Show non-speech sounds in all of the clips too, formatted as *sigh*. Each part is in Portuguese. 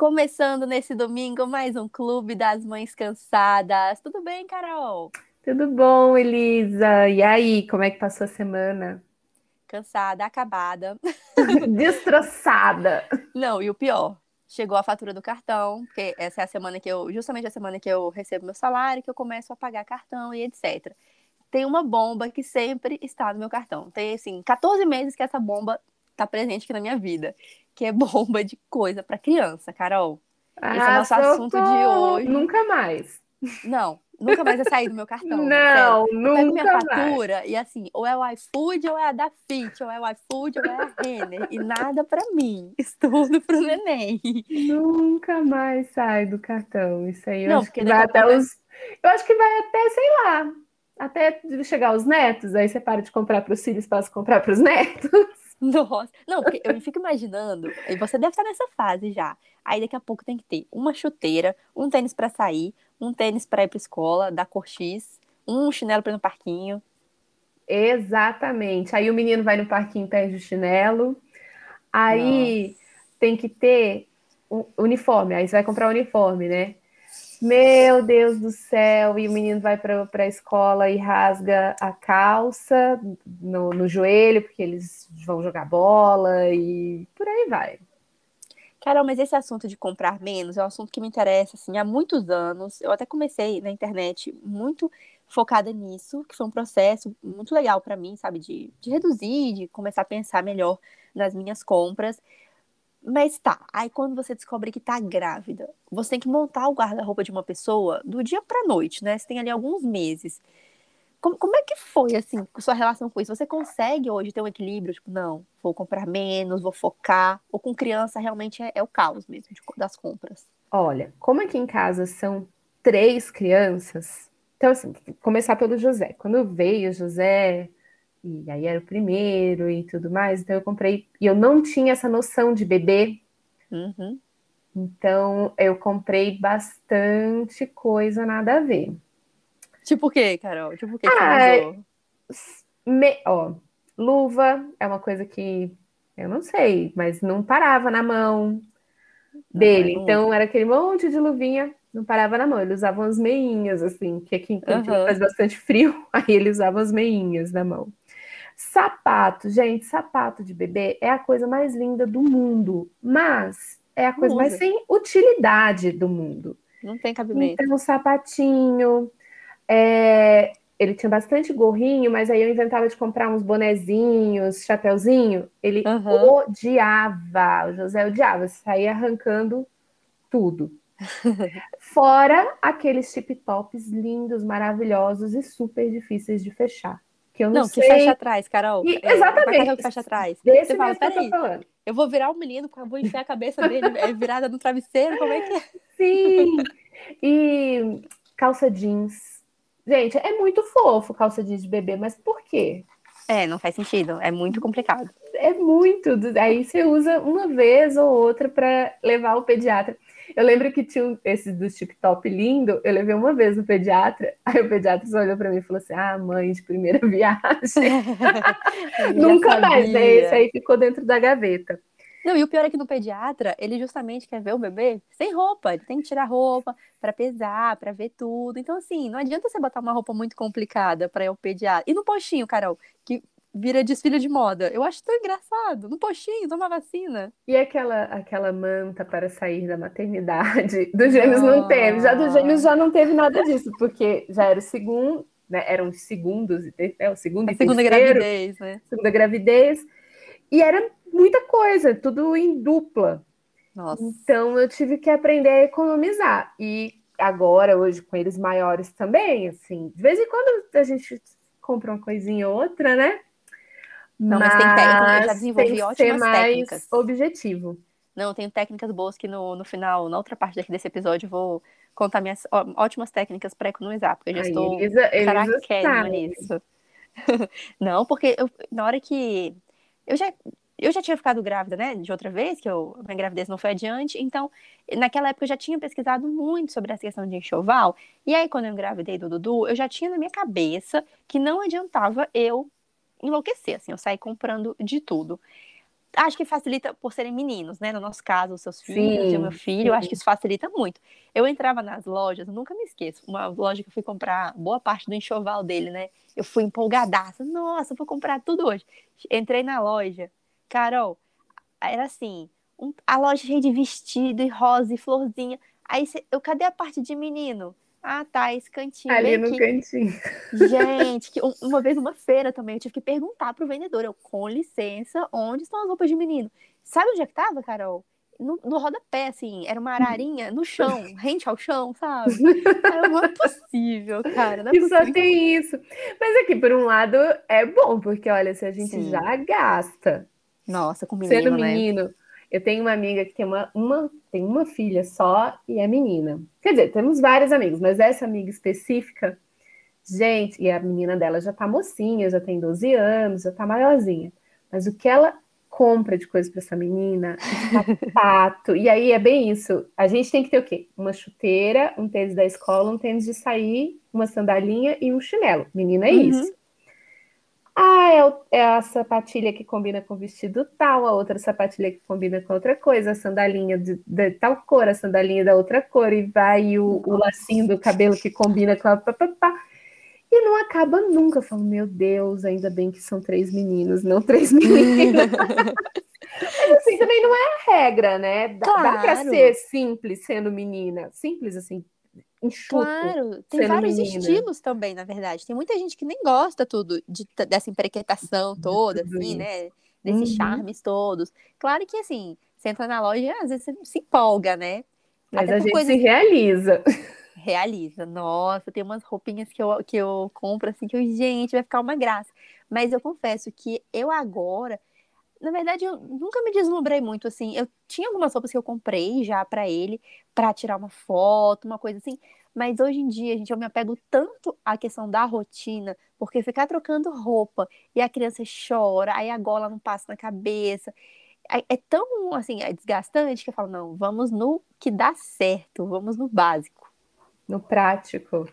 Começando nesse domingo mais um Clube das Mães Cansadas. Tudo bem, Carol? Tudo bom, Elisa? E aí, como é que passou a semana? Cansada, acabada. *laughs* Destroçada. Não, e o pior, chegou a fatura do cartão, porque essa é a semana que eu, justamente a semana que eu recebo meu salário, que eu começo a pagar cartão e etc. Tem uma bomba que sempre está no meu cartão. Tem, assim, 14 meses que essa bomba está presente aqui na minha vida, que é bomba de coisa para criança, Carol. Ah, Esse é o nosso assunto de hoje. Nunca mais. Não, nunca mais vai sair do meu cartão. *laughs* Não, sério. nunca Pego minha mais. fatura e assim, ou é o iFood, ou é a da Fit, ou é o iFood, ou é a Renner. E nada pra mim. *laughs* Tudo pro neném. Nunca mais sai do cartão. Isso aí eu Não, acho que vai até os. Eu acho que vai até, sei lá, até chegar os netos, aí você para de comprar para os filhos, passa a comprar para os netos. Nossa, não, porque eu fico imaginando, e você deve estar nessa fase já. Aí daqui a pouco tem que ter uma chuteira, um tênis para sair, um tênis para ir para escola, da cor X, um chinelo para ir no parquinho. Exatamente. Aí o menino vai no parquinho perde o chinelo. Aí Nossa. tem que ter um uniforme. Aí você vai comprar o uniforme, né? Meu Deus do céu, e o menino vai para a escola e rasga a calça no, no joelho, porque eles vão jogar bola e por aí vai. Carol, mas esse assunto de comprar menos é um assunto que me interessa assim, há muitos anos. Eu até comecei na internet muito focada nisso, que foi um processo muito legal para mim, sabe, de, de reduzir, de começar a pensar melhor nas minhas compras. Mas tá, aí quando você descobre que tá grávida, você tem que montar o guarda-roupa de uma pessoa do dia pra noite, né? Você tem ali alguns meses. Como, como é que foi, assim, sua relação com isso? Você consegue hoje ter um equilíbrio? Tipo, não, vou comprar menos, vou focar. Ou com criança realmente é, é o caos mesmo de, das compras? Olha, como aqui em casa são três crianças, então, assim, começar pelo José. Quando veio o José, e aí era o primeiro e tudo mais. Então eu comprei, e eu não tinha essa noção de bebê. Uhum. Então eu comprei bastante coisa nada a ver. Tipo o quê, Carol? Tipo o quê ah, me, ó, luva é uma coisa que eu não sei, mas não parava na mão dele. Não, então era aquele monte de luvinha, não parava na mão. Ele usava umas meinhas, assim, que aqui em Curitiba uhum. faz bastante frio, *laughs* aí ele usava as meinhas na mão. Sapato, gente, sapato de bebê é a coisa mais linda do mundo, mas é a coisa mais sem utilidade do mundo. Não tem cabimento. Então, um sapatinho. É... Ele tinha bastante gorrinho, mas aí eu inventava de comprar uns bonezinhos, chapeuzinho. Ele uhum. odiava, o José odiava, saía arrancando tudo. *laughs* Fora aqueles tip tops lindos, maravilhosos e super difíceis de fechar que eu não, não sei. que fecha atrás, Carol. E, é, exatamente. que fecha atrás. Desse Você fala, peraí, eu vou virar o um menino, vou enfiar a cabeça dele é virada no travesseiro, como é que é? Sim. E calça jeans. Gente, é muito fofo calça jeans de bebê, mas por quê? É, não faz sentido. É muito complicado. É muito. Aí você usa uma vez ou outra para levar o pediatra. Eu lembro que tinha esse do TikTok lindo, eu levei uma vez no pediatra, *laughs* aí o pediatra só olhou para mim e falou assim: Ah, mãe de primeira *laughs* viagem. *laughs* Nunca sabia. mais, né? Esse aí ficou dentro da gaveta. Não, e o pior é que no pediatra, ele justamente quer ver o bebê sem roupa. Ele tem que tirar roupa para pesar, para ver tudo. Então, assim, não adianta você botar uma roupa muito complicada para ir ao pediatra. E no postinho, Carol, que vira desfile de moda. Eu acho tão engraçado. No postinho, toma vacina. E aquela, aquela manta para sair da maternidade? *laughs* Do Gêmeos não teve. Já do Gêmeos já não teve nada disso, porque já era o segundo, né? Eram os segundos, é o segundo A e segunda terceiro, gravidez, né? Segunda gravidez. E era muita coisa, tudo em dupla. Nossa. Então eu tive que aprender a economizar. E agora, hoje, com eles maiores também, assim, de vez em quando a gente compra uma coisinha ou outra, né? Não, mas, mas tem técnica, eu já desenvolvi ótimas técnicas. objetivo. Não, tenho técnicas boas que no, no final, na outra parte daqui desse episódio, eu vou contar minhas ótimas técnicas para economizar, porque eu já Ai, estou caraquérrima nisso. *laughs* Não, porque eu, na hora que. Eu já, eu já tinha ficado grávida, né, de outra vez, que eu, minha gravidez não foi adiante, então, naquela época eu já tinha pesquisado muito sobre essa questão de enxoval, e aí quando eu engravidei do Dudu, eu já tinha na minha cabeça que não adiantava eu enlouquecer, assim, eu saí comprando de tudo. acho que facilita por serem meninos, né? No nosso caso, os seus filhos e o meu filho, sim. acho que isso facilita muito. Eu entrava nas lojas, nunca me esqueço, uma loja que eu fui comprar boa parte do enxoval dele, né? Eu fui empolgadaça, nossa, vou comprar tudo hoje. Entrei na loja, Carol, era assim, um, a loja cheia de vestido e rosa e florzinha. Aí eu, cadê a parte de menino? Ah, tá, esse cantinho. Ali no aqui. cantinho. Gente, que uma vez uma feira também, eu tive que perguntar pro vendedor, eu, com licença, onde estão as roupas de menino? Sabe onde é que tava, Carol? No, no rodapé, assim, era uma ararinha no chão, *laughs* rente ao chão, sabe? *laughs* não é possível, cara. Não é e possível. só tem isso. Mas aqui, por um lado, é bom, porque olha, se a gente Sim. já gasta. Nossa, com menino, Sendo né? Eu tenho uma amiga que tem uma, uma, tem uma filha só e é menina. Quer dizer, temos vários amigos, mas essa amiga específica, gente, e a menina dela já tá mocinha, já tem 12 anos, já tá maiorzinha. Mas o que ela compra de coisa para essa menina, sapato, e aí é bem isso. A gente tem que ter o quê? Uma chuteira, um tênis da escola, um tênis de sair, uma sandalinha e um chinelo. Menina, é uhum. isso. Ah, é, é, a sapatilha que combina com vestido tal, a outra sapatilha que combina com outra coisa, a sandalinha de, de tal cor, a sandalinha da outra cor, e vai o, o lacinho do cabelo que combina com a. Pá, pá, pá, e não acaba nunca. Eu falo, meu Deus, ainda bem que são três meninos, não três *laughs* meninas. Mas assim, *laughs* também não é a regra, né? Dá, claro. dá para ser simples sendo menina. Simples assim, enxuto. Claro, tem vários menina. estilos também, na verdade. Tem muita gente que nem gosta tudo de, dessa emprequetação toda, assim, né? Desses uhum. charmes todos. Claro que, assim, você entra na loja às vezes você se empolga, né? Mas Até a gente coisas... se realiza. Realiza. Nossa, tem umas roupinhas que eu, que eu compro, assim, que eu, gente, vai ficar uma graça. Mas eu confesso que eu agora na verdade, eu nunca me deslumbrei muito, assim. Eu tinha algumas roupas que eu comprei já para ele, para tirar uma foto, uma coisa assim. Mas hoje em dia, gente, eu me apego tanto à questão da rotina, porque ficar trocando roupa e a criança chora, aí a gola não passa na cabeça. É, é tão, assim, é desgastante que eu falo, não, vamos no que dá certo, vamos no básico. No prático.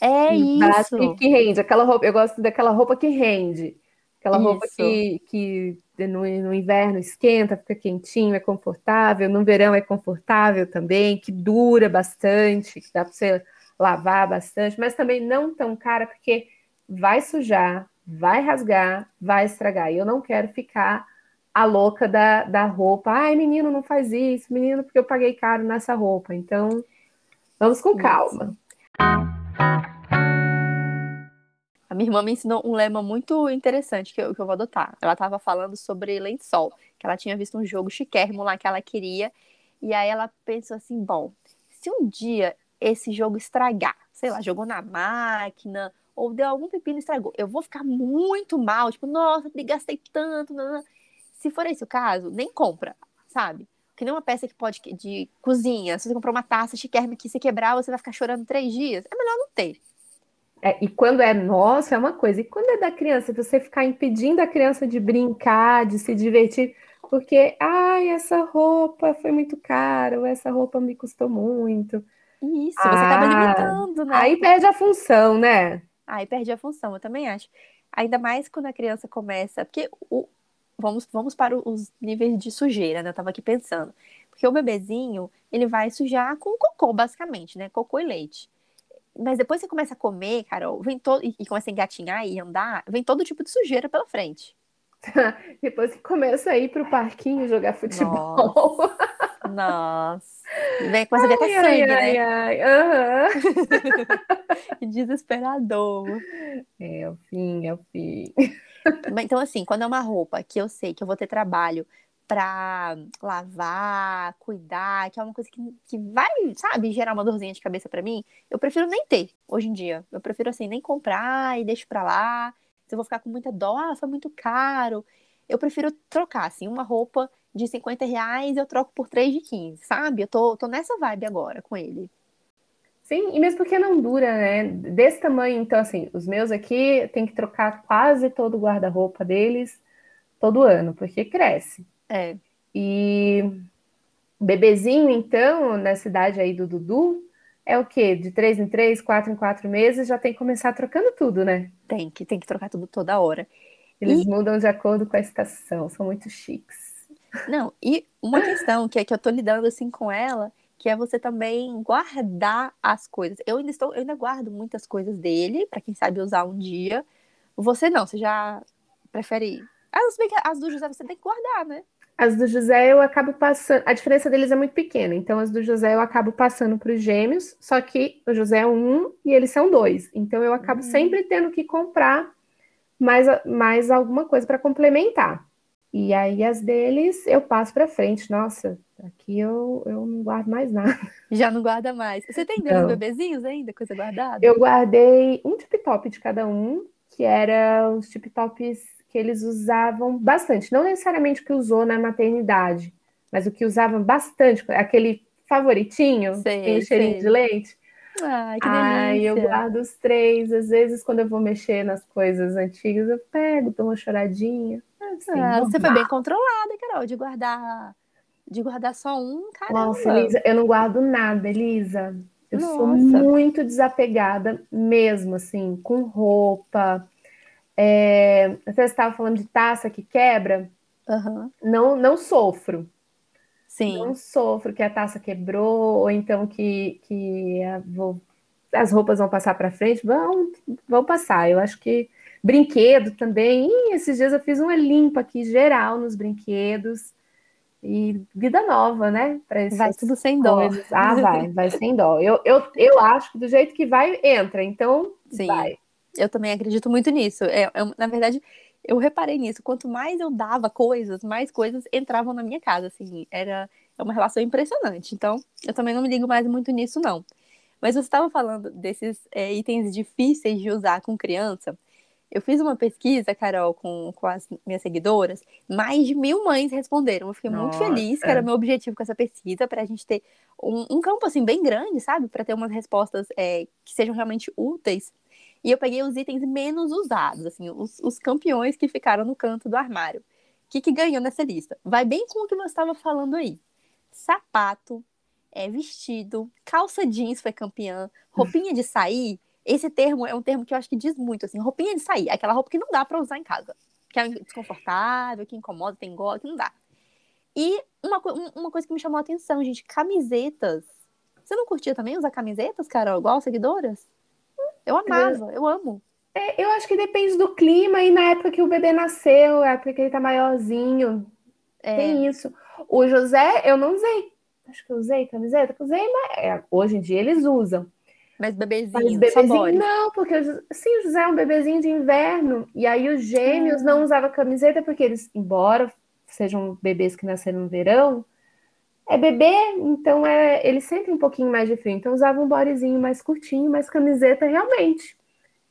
É no isso. Básico que rende. Aquela roupa, eu gosto daquela roupa que rende. Aquela Isso. roupa que, que no, no, inverno esquenta, fica quentinho, é confortável, no verão é confortável também, que dura bastante, que dá para você lavar bastante, mas também não tão cara, porque vai sujar, vai rasgar, vai estragar. E eu não quero ficar a louca da, da roupa. Ai, menino, não faz isso, menino, porque eu paguei caro nessa roupa. Então, vamos com calma. A minha irmã me ensinou um lema muito interessante que eu, que eu vou adotar. Ela estava falando sobre lençol, que ela tinha visto um jogo chiquérrimo lá que ela queria. E aí ela pensou assim: bom, se um dia esse jogo estragar, sei lá, jogou na máquina, ou deu algum pepino e estragou, eu vou ficar muito mal, tipo, nossa, gastei tanto. Não, não. Se for esse o caso, nem compra, sabe? Que nem uma peça que pode de cozinha. Se você comprar uma taça chiquérrima que se quebrar, você vai ficar chorando três dias. É melhor não ter. É, e quando é nosso é uma coisa, e quando é da criança, você ficar impedindo a criança de brincar, de se divertir, porque, ai, essa roupa foi muito cara, ou essa roupa me custou muito. Isso, ah, você acaba limitando, né? Aí perde a função, né? Aí perde a função, eu também acho. Ainda mais quando a criança começa, porque o, vamos, vamos para os níveis de sujeira, né? Eu tava aqui pensando. Porque o bebezinho, ele vai sujar com cocô, basicamente, né? Cocô e leite. Mas depois você começa a comer, Carol, vem todo e começa a engatinhar e andar, vem todo tipo de sujeira pela frente. *laughs* depois que começa a ir pro parquinho jogar futebol. Nossa. Nossa. Vem, começa a ver até sangue, ai, né? Ai, ai. Uhum. *laughs* Desesperador. É, é o fim, é o fim. Então, assim, quando é uma roupa que eu sei que eu vou ter trabalho para lavar, cuidar, que é uma coisa que, que vai, sabe, gerar uma dorzinha de cabeça para mim, eu prefiro nem ter hoje em dia. Eu prefiro, assim, nem comprar e deixo para lá. Se eu vou ficar com muita dó, ah, foi muito caro. Eu prefiro trocar, assim, uma roupa de 50 reais eu troco por 3 de 15, sabe? Eu tô, tô nessa vibe agora com ele. Sim, e mesmo porque não dura, né? Desse tamanho, então, assim, os meus aqui tem que trocar quase todo o guarda-roupa deles todo ano, porque cresce. É. E bebezinho, então, na cidade aí do Dudu, é o quê? De três em três, quatro em quatro meses, já tem que começar trocando tudo, né? Tem que, tem que trocar tudo toda hora. Eles e... mudam de acordo com a estação, são muito chiques. Não, e uma questão que é que eu tô lidando assim com ela, que é você também guardar as coisas. Eu ainda estou, eu ainda guardo muitas coisas dele, para quem sabe usar um dia. Você não, você já prefere. As, as do José você tem que guardar, né? As do José eu acabo passando. A diferença deles é muito pequena. Então, as do José eu acabo passando para os gêmeos, só que o José é um e eles são dois. Então, eu acabo uhum. sempre tendo que comprar mais, mais alguma coisa para complementar. E aí, as deles eu passo para frente. Nossa, aqui eu, eu não guardo mais nada. *laughs* Já não guarda mais. Você tem dois bebezinhos ainda, coisa guardada? Eu guardei um tip-top de cada um, que era os tip-tops que eles usavam bastante, não necessariamente o que usou na maternidade, mas o que usavam bastante, aquele favoritinho, sei, cheirinho de leite. Ai, que delícia. Ai, eu guardo os três. Às vezes, quando eu vou mexer nas coisas antigas, eu pego, dou uma choradinha. Assim, ah, você foi bem controlada, Carol, de guardar de guardar só um, caramba. Nossa, Elisa, eu não guardo nada, Elisa. Eu Nossa. sou muito desapegada mesmo, assim, com roupa, é, você estava falando de taça que quebra. Uhum. Não, não sofro. Sim. Não sofro que a taça quebrou, ou então que, que vou, as roupas vão passar para frente. Vão, vão passar. Eu acho que brinquedo também. Ih, esses dias eu fiz uma limpa aqui geral nos brinquedos. E vida nova, né? Vai tudo sem dó. Ah, vai, vai sem dó. Eu, eu, eu acho que do jeito que vai, entra. Então, Sim. vai. Eu também acredito muito nisso. É, é, na verdade, eu reparei nisso. Quanto mais eu dava coisas, mais coisas entravam na minha casa. Assim, era é uma relação impressionante. Então, eu também não me ligo mais muito nisso, não. Mas você estava falando desses é, itens difíceis de usar com criança. Eu fiz uma pesquisa, Carol, com, com as minhas seguidoras. Mais de mil mães responderam. Eu fiquei Nossa. muito feliz, que era meu objetivo com essa pesquisa, para a gente ter um, um, campo assim bem grande, sabe? Para ter umas respostas é, que sejam realmente úteis e eu peguei os itens menos usados, assim, os, os campeões que ficaram no canto do armário. O que, que ganhou nessa lista? Vai bem com o que você estava falando aí. Sapato, é, vestido, calça jeans foi campeã, roupinha de sair. Esse termo é um termo que eu acho que diz muito, assim, roupinha de sair, aquela roupa que não dá para usar em casa, que é desconfortável, que incomoda, tem gola, que não dá. E uma, uma coisa que me chamou a atenção, gente, camisetas. Você não curtia também usar camisetas, Carol, igual seguidoras? Eu amava, eu amo. É, eu acho que depende do clima e na época que o bebê nasceu, a época que ele tá maiorzinho. É. Tem isso. O José, eu não usei. Acho que eu usei camiseta, usei, mas é, hoje em dia eles usam. Mas bebezinho, mas bebezinho não, porque sim, o José é um bebezinho de inverno. E aí os gêmeos não usavam camiseta porque eles, embora sejam bebês que nasceram no verão, é bebê, então é, eles sentem um pouquinho mais de frio. Então usava um bodyzinho mais curtinho, mais camiseta realmente.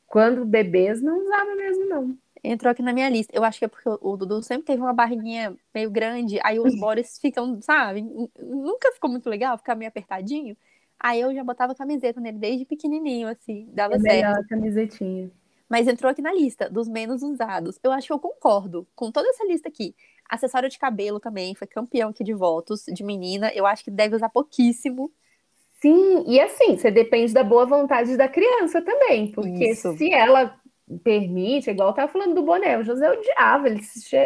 Quando bebês não usava mesmo, não. Entrou aqui na minha lista. Eu acho que é porque o Dudu sempre teve uma barriguinha meio grande, aí os bodies ficam, sabe? Nunca ficou muito legal, ficar meio apertadinho. Aí eu já botava camiseta nele desde pequenininho, assim, dava é certo. a camisetinha. Mas entrou aqui na lista dos menos usados. Eu acho que eu concordo com toda essa lista aqui. Acessório de cabelo também, foi campeão aqui de votos de menina. Eu acho que deve usar pouquíssimo. Sim, e assim, você depende da boa vontade da criança também, porque Isso. se ela permite, igual eu tava falando do boné, o José odiava, ele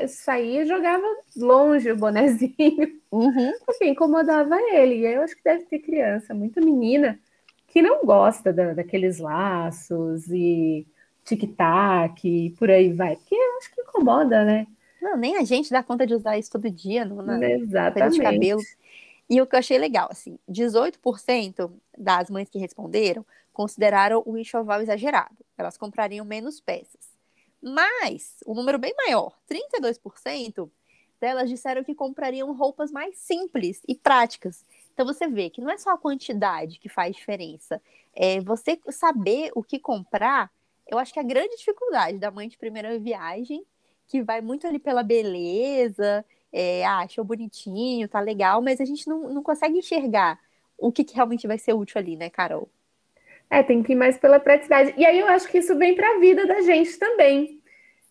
saía e jogava longe o bonezinho, uhum. porque incomodava ele. E eu acho que deve ter criança, muita menina, que não gosta da, daqueles laços e tic-tac e por aí vai, porque eu acho que incomoda, né? Não, nem a gente dá conta de usar isso todo dia no, na Exatamente. de cabelo. E o que eu achei legal, assim, 18% das mães que responderam consideraram o enxoval exagerado. Elas comprariam menos peças. Mas, um número bem maior, 32% delas disseram que comprariam roupas mais simples e práticas. Então você vê que não é só a quantidade que faz diferença. É você saber o que comprar, eu acho que é a grande dificuldade da mãe de primeira viagem que vai muito ali pela beleza, é, ah, achou bonitinho, tá legal, mas a gente não, não consegue enxergar o que, que realmente vai ser útil ali, né, Carol? É, tem que ir mais pela praticidade. E aí eu acho que isso vem para a vida da gente também.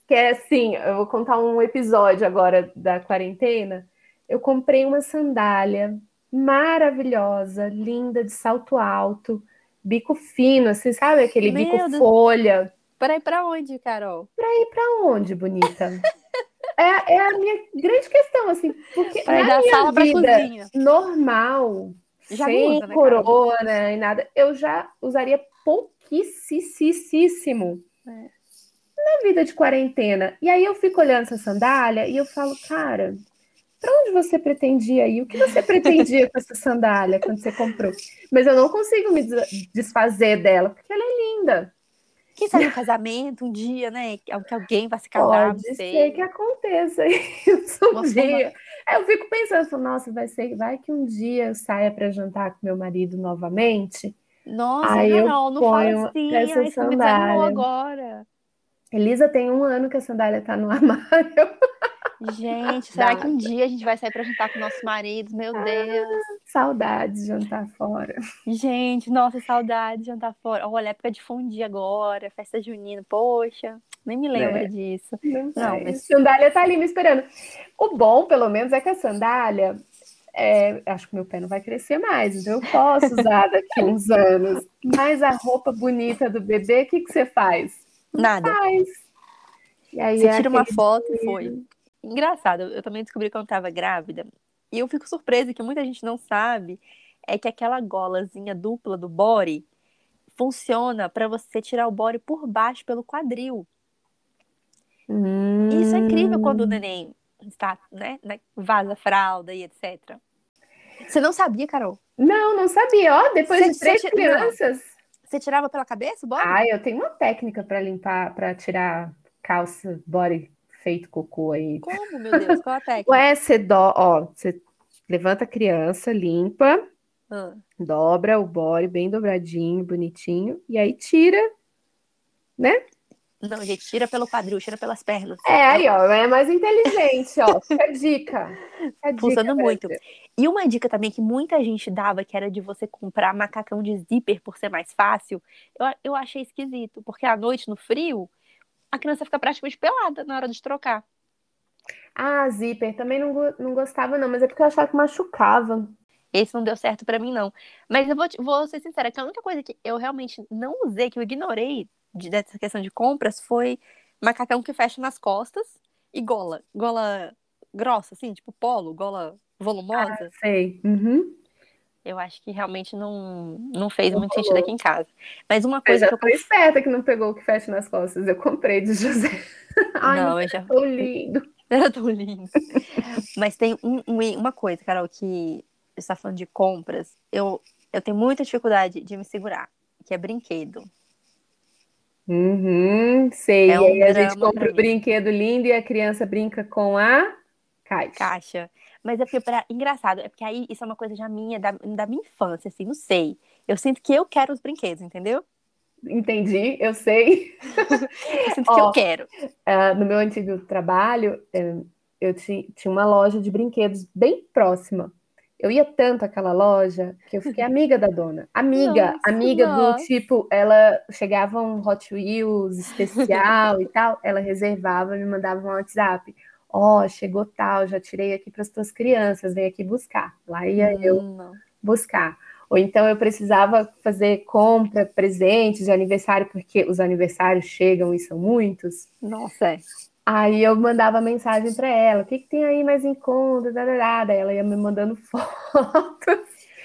Que é assim, eu vou contar um episódio agora da quarentena. Eu comprei uma sandália maravilhosa, linda, de salto alto, bico fino, assim, sabe? Aquele Meu bico Deus. folha. Para ir para onde, Carol? Para ir para onde, bonita? *laughs* é, é a minha grande questão, assim, porque na minha vida normal, Já sem usa, né, corona e nada, eu já usaria pouquíssimo É. na vida de quarentena. E aí eu fico olhando essa sandália e eu falo, cara, pra onde você pretendia ir? O que você pretendia com essa sandália quando você comprou? Mas eu não consigo me des- desfazer dela, porque ela é linda. Quem sabe um casamento um dia, né? Que que alguém vai se casar, Pode não ser sei. que aconteça *laughs* isso um dia. Aí eu fico pensando, nossa, vai ser, vai que um dia eu saia para jantar com meu marido novamente. Nossa, Aí eu Carol, não ponho fala assim. essa desanimou sandália. agora. Elisa tem um ano que a sandália tá no *laughs* armário. Gente, será Dá. que um dia a gente vai sair pra jantar com nossos maridos? Meu Deus. Saudades de jantar fora. Gente, nossa, saudade de jantar fora. Olha, época de fundir agora, festa junina. Poxa, nem me lembro É. disso. Não, Não, mas- Sandália tá ali me esperando. O bom, pelo menos, é que a sandália. é, acho que meu pé não vai crescer mais, então eu posso usar daqui uns anos. Mas a roupa bonita do bebê, o que, que você faz? Nada. Faz. E aí Você é tira uma foto e foi. Engraçado, eu também descobri quando tava grávida. E eu fico surpresa que muita gente não sabe. É que aquela golazinha dupla do body funciona pra você tirar o body por baixo pelo quadril. E isso é incrível quando o neném está, né, vaza fralda e etc. Você não sabia, Carol? Não, não sabia. Ó, depois Você- de três você- crianças. Você tirava pela cabeça o body? Ai, eu tenho uma técnica para limpar, para tirar calça, body feito cocô aí. Como, meu Deus? Qual a *laughs* técnica? Ué, você dó, ó, você levanta a criança, limpa, Ah, dobra o body bem dobradinho, bonitinho, e aí tira. Não, gente, tira pelo quadril, tira pelas pernas. É, aí, ó, é mais inteligente, ó. Fica a dica. Fica a dica muito. E uma dica também que muita gente dava, que era de você comprar macacão de zíper por ser mais fácil, eu, eu achei esquisito, porque à noite, no frio, a criança fica praticamente pelada na hora de trocar. Ah, zíper, também não, não gostava, não, mas é porque eu achava que machucava. Esse não deu certo pra mim, não. Mas eu vou, vou ser sincera, que a única coisa que eu realmente não usei, que eu ignorei de- dessa questão de compras, foi macacão que fecha nas costas e gola. Gola grossa, assim, tipo polo, gola volumosa. Sei. Uhum. Eu acho que realmente não, não fez Não muito rolou. sentido aqui em casa. Mas uma Eu coisa já que eu tô esperta que não pegou o que fecha nas costas. Eu comprei de José. *laughs* Ai, Não, eu já. tão lindo. *laughs* Era tão lindo. Mas tem um- um- uma coisa, Carol, que você está falando de compras, eu, eu tenho muita dificuldade de me segurar, que é brinquedo. Uhum, sei. É e um aí a gente compra pra o brinquedo lindo e a criança brinca com a caixa. Caixa. Mas é porque, pra... engraçado, é porque aí isso é uma coisa já minha, da, da minha infância, assim, não sei. Eu sinto que eu quero os brinquedos, entendeu? Entendi, eu sei. Eu sinto que Ó, eu quero. Ah, no meu antigo trabalho, eh, eu ti- tinha uma loja de brinquedos bem próxima. Eu ia tanto àquela loja que eu fiquei amiga da dona. Amiga, Nossa, amiga do nossa. tipo, ela chegava um Hot Wheels especial e tal, ela reservava, me mandava um WhatsApp. Ó, chegou tal, já tirei aqui para as tuas crianças, vem aqui buscar. Lá ia eu Hum, não. buscar. Ou então eu precisava fazer compra, presentes de aniversário, porque os aniversários chegam e são muitos. Nossa, é. Aí eu mandava mensagem para ela, o que, que tem aí mais em conta? Daí ela ia me mandando *laughs* fotos.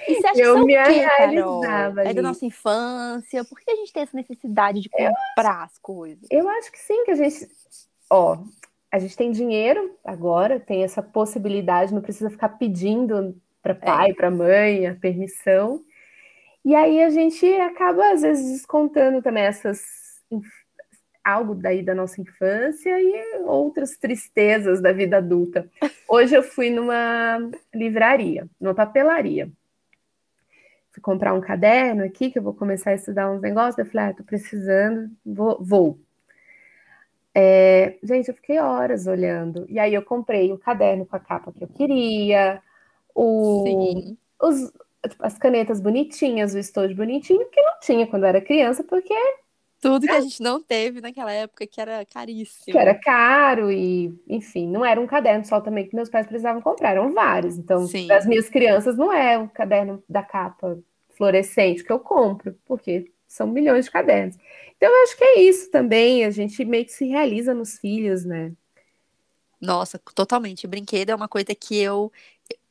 E você acha Eu que me é quê, realizava É da nossa infância? Por que a gente tem essa necessidade de comprar as coisas? Eu acho que sim, que a gente. Ó, a gente tem dinheiro agora, tem essa possibilidade, não precisa ficar pedindo para pai, para mãe a permissão. E aí a gente acaba, às vezes, descontando também essas. Algo daí da nossa infância e outras tristezas da vida adulta. Hoje eu fui numa livraria, numa papelaria. Fui comprar um caderno aqui, que eu vou começar a estudar uns negócios. Eu falei, ah, tô precisando, vou. vou. É, gente, eu fiquei horas olhando. E aí eu comprei o caderno com a capa que eu queria, o, os, tipo, as canetas bonitinhas, o estojo bonitinho, que não tinha quando eu era criança, porque Tudo que a gente não teve naquela época, que era caríssimo. que era caro e, enfim, não era um caderno só também que meus pais precisavam comprar, eram vários. Então, Sim. das minhas crianças não é o caderno da capa fluorescente que eu compro, porque são milhões de cadernos. Então, eu acho que é isso também, a gente meio que se realiza nos filhos, né? Nossa, totalmente. Brinquedo é uma coisa que eu.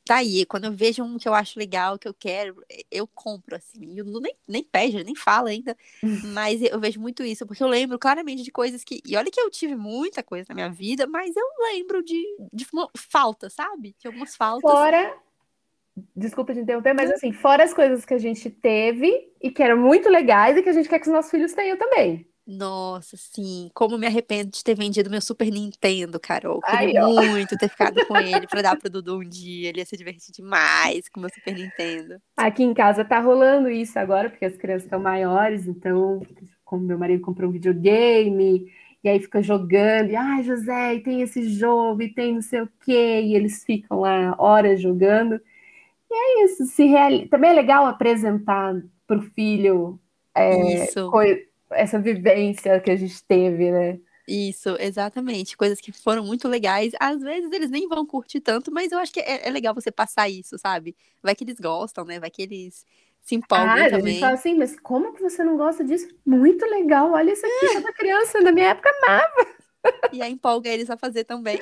Tá aí, quando eu vejo um que eu acho legal, que eu quero, eu compro, assim. E o Dudu nem, nem pede, nem fala ainda. *laughs* mas eu vejo muito isso, porque eu lembro claramente de coisas que. E olha que eu tive muita coisa na minha vida, mas eu lembro de, de falta, sabe? De algumas faltas. Fora. Desculpa te interromper, mas assim, fora as coisas que a gente teve e que eram muito legais e que a gente quer que os nossos filhos tenham também. Nossa, sim. Como me arrependo de ter vendido meu Super Nintendo, Carol. Queria Ai, muito ter ficado com ele para dar pro Dudu um dia. Ele ia se divertir demais com meu Super Nintendo. Aqui em casa tá rolando isso agora, porque as crianças estão maiores, então, como meu marido comprou um videogame, e aí fica jogando, e ai, José, e tem esse jogo, e tem não sei o quê, e eles ficam lá horas jogando. E é isso, se também é legal apresentar pro filho é, isso essa vivência que a gente teve, né? Isso, exatamente. Coisas que foram muito legais. Às vezes eles nem vão curtir tanto, mas eu acho que é, é legal você passar isso, sabe? Vai que eles gostam, né? Vai que eles se empolgam ah, também. A gente fala assim, mas como que você não gosta disso? Muito legal, olha isso aqui, essa criança na minha época amava. *laughs* E aí empolga eles a fazer também.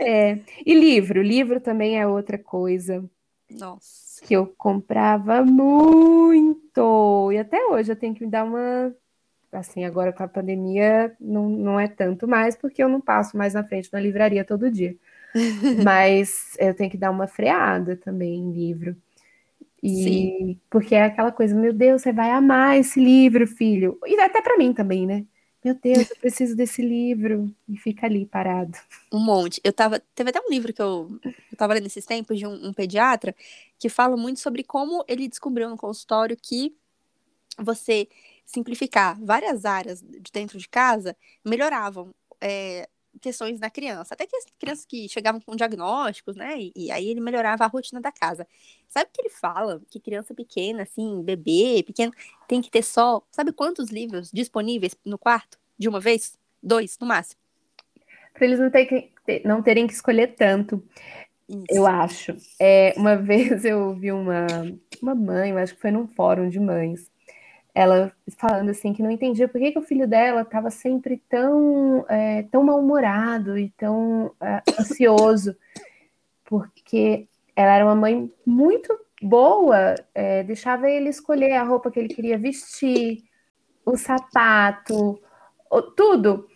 É. E livro, livro também é outra coisa. Nossa. Que eu comprava muito. E até hoje eu tenho que me dar uma assim, agora com a pandemia não, não é tanto mais, porque eu não passo mais na frente da livraria todo dia. *laughs* Mas eu tenho que dar uma freada também em livro. E Sim. porque é aquela coisa, meu Deus, você vai amar esse livro, filho. E até para mim também, né? Meu Deus, eu preciso desse livro. E fica ali parado. Um monte. Eu tava. Teve até um livro que eu, eu tava lendo esses tempos de um, um pediatra que fala muito sobre como ele descobriu no consultório que você simplificar várias áreas de dentro de casa, melhoravam é, questões na criança. Até que as crianças que chegavam com diagnósticos, né? E, e, aí ele melhorava a rotina da casa. Sabe o que ele fala? Que criança pequena, assim, bebê, pequeno, tem que ter só. Sabe quantos livros disponíveis no quarto? De uma vez? Dois, no máximo. Para eles não, ter que, não terem que escolher tanto. Isso. Eu acho. É, uma *laughs* vez eu vi uma, uma mãe, eu acho que foi num fórum de mães, ela falando assim que não entendia por que, que o filho dela estava sempre tão, é, tão mal-humorado e tão é, ansioso, porque ela era uma mãe muito boa, é, deixava ele escolher a roupa que ele queria vestir, o sapato, tudo.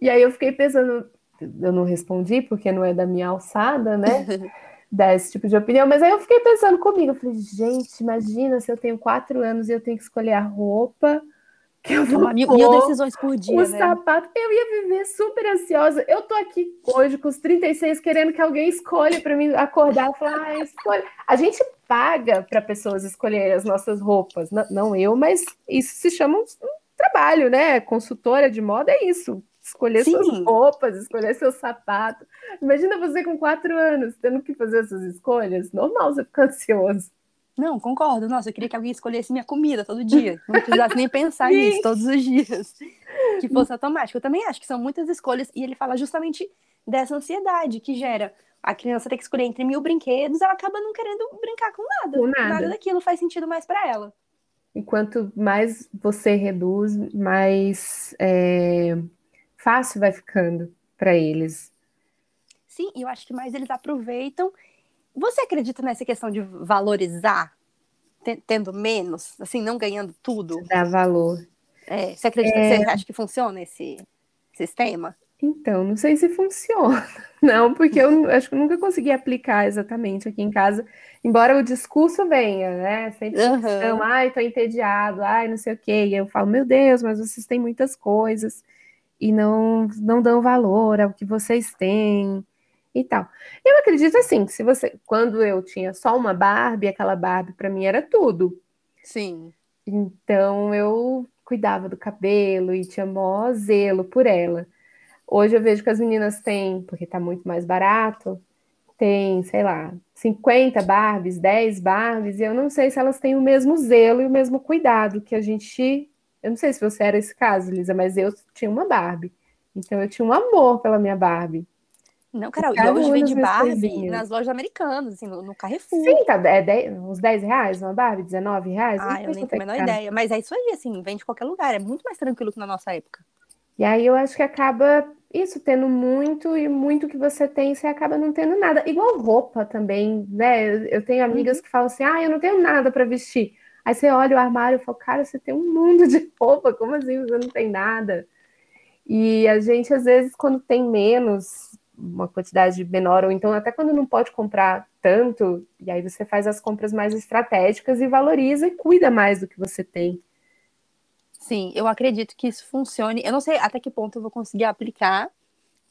E aí eu fiquei pensando, eu não respondi porque não é da minha alçada, né? *laughs* dar esse tipo de opinião, mas aí eu fiquei pensando comigo, eu falei, gente, imagina se eu tenho quatro anos e eu tenho que escolher a roupa que eu vou mil, pôr, mil decisões por dia, o né? sapato, eu ia viver super ansiosa. Eu tô aqui hoje com os 36 querendo que alguém escolha para mim acordar e falar, ah, escolha. A gente paga para pessoas escolherem as nossas roupas, não, não eu, mas isso se chama um, um trabalho, né? Consultora de moda é isso escolher Sim. suas roupas, escolher seu sapato. Imagina você com quatro anos tendo que fazer essas escolhas. Normal você ficar *laughs* ansioso. Não, concordo. Nossa, eu queria que alguém escolhesse minha comida todo dia. Não precisasse nem pensar *laughs* nisso todos os dias. Que fosse automático. Eu também acho que são muitas escolhas. E ele fala justamente dessa ansiedade que gera. A criança ter que escolher entre mil brinquedos, ela acaba não querendo brincar com nada. Com nada. nada daquilo faz sentido mais para ela. E quanto mais você reduz, mais é, fácil vai ficando para eles. Sim, e eu acho que mais eles aproveitam. Você acredita nessa questão de valorizar, tendo menos, assim, não ganhando tudo? Dá valor. É, você acredita, é... você acha que funciona esse sistema? Então, não sei se funciona, *laughs* não, porque eu acho que eu nunca consegui aplicar exatamente aqui em casa, embora o discurso venha, né? Sempre uhum. ai, tô entediado, ai, não sei o quê, e eu falo, meu Deus, mas vocês têm muitas coisas e não, não dão valor ao que vocês têm e tal. Eu acredito assim, que se você, quando eu tinha só uma Barbie, aquela Barbie para mim era tudo. Sim. Então eu cuidava do cabelo e tinha mó zelo por ela. Hoje eu vejo que as meninas têm, porque tá muito mais barato, tem, sei lá, 50 Barbies, 10 Barbies, e eu não sei se elas têm o mesmo zelo e o mesmo cuidado que a gente eu não sei se você era esse caso, Lisa, mas eu tinha uma Barbie. Então eu tinha um amor pela minha Barbie. Não, Carol, e hoje vende Barbie coisinhas. nas lojas americanas, assim, no, Carrefour. Sim, tá, é 10, uns 10 reais uma Barbie, 19 reais. Ah, eu nem tenho a menor ideia. Mas é isso aí, assim, vende em qualquer lugar. É muito mais tranquilo que na nossa época. E aí eu acho que acaba isso, tendo muito e muito que você tem, você acaba não tendo nada. Igual roupa também, né? Eu tenho amigas uhum. que falam assim: ah, eu não tenho nada para vestir. Aí você olha o armário e fala, cara, você tem um mundo de roupa, como assim você não tem nada? E a gente, às vezes, quando tem menos, uma quantidade menor, ou então até quando não pode comprar tanto, e aí você faz as compras mais estratégicas e valoriza e cuida mais do que você tem. Sim, eu acredito que isso funcione. Eu não sei até que ponto eu vou conseguir aplicar,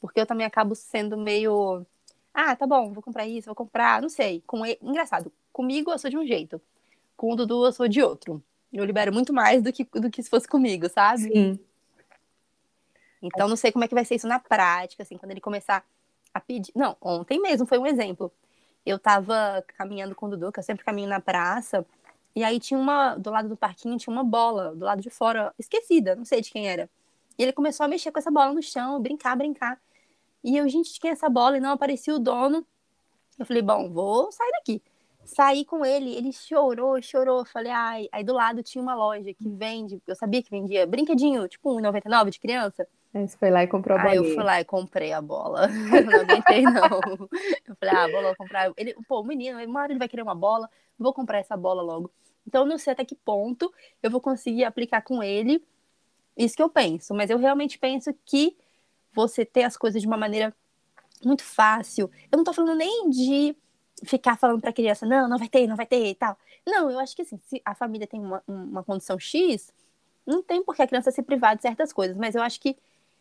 porque eu também acabo sendo meio. Ah, tá bom, vou comprar isso, vou comprar, não sei. Com. Engraçado, comigo eu sou de um jeito, com o Dudu eu sou de outro. Eu libero muito mais do que, do que se fosse comigo, sabe? Sim. Então, não sei como é que vai ser isso na prática, assim, quando ele começar a pedir. Não, ontem mesmo foi um exemplo. Eu tava caminhando com o Dudu, que eu sempre caminho na praça, e aí tinha uma, do lado do parquinho, tinha uma bola, do lado de fora, esquecida, não sei de quem era. E ele começou a mexer com essa bola no chão, brincar, brincar. E eu, gente, tinha essa bola e não aparecia o dono. Eu falei, bom, vou sair daqui. Saí com ele, ele chorou, chorou. Falei, ai. Aí do lado tinha uma loja que vende, eu sabia que vendia brinquedinho, tipo R$1,99 de criança. Aí você foi lá e comprou a bola. Aí eu fui lá e comprei a bola. *laughs* não aguentei, não. Eu falei, ah, vou comprar. Ele, pô, o menino, uma hora ele vai querer uma bola, vou comprar essa bola logo. Então, eu não sei até que ponto eu vou conseguir aplicar com ele isso que eu penso. Mas eu realmente penso que você ter as coisas de uma maneira muito fácil. Eu não tô falando nem de ficar falando pra criança, não, não vai ter, não vai ter e tal. Não, eu acho que assim, se a família tem uma, uma condição X, não tem por que a criança se privar de certas coisas. Mas eu acho que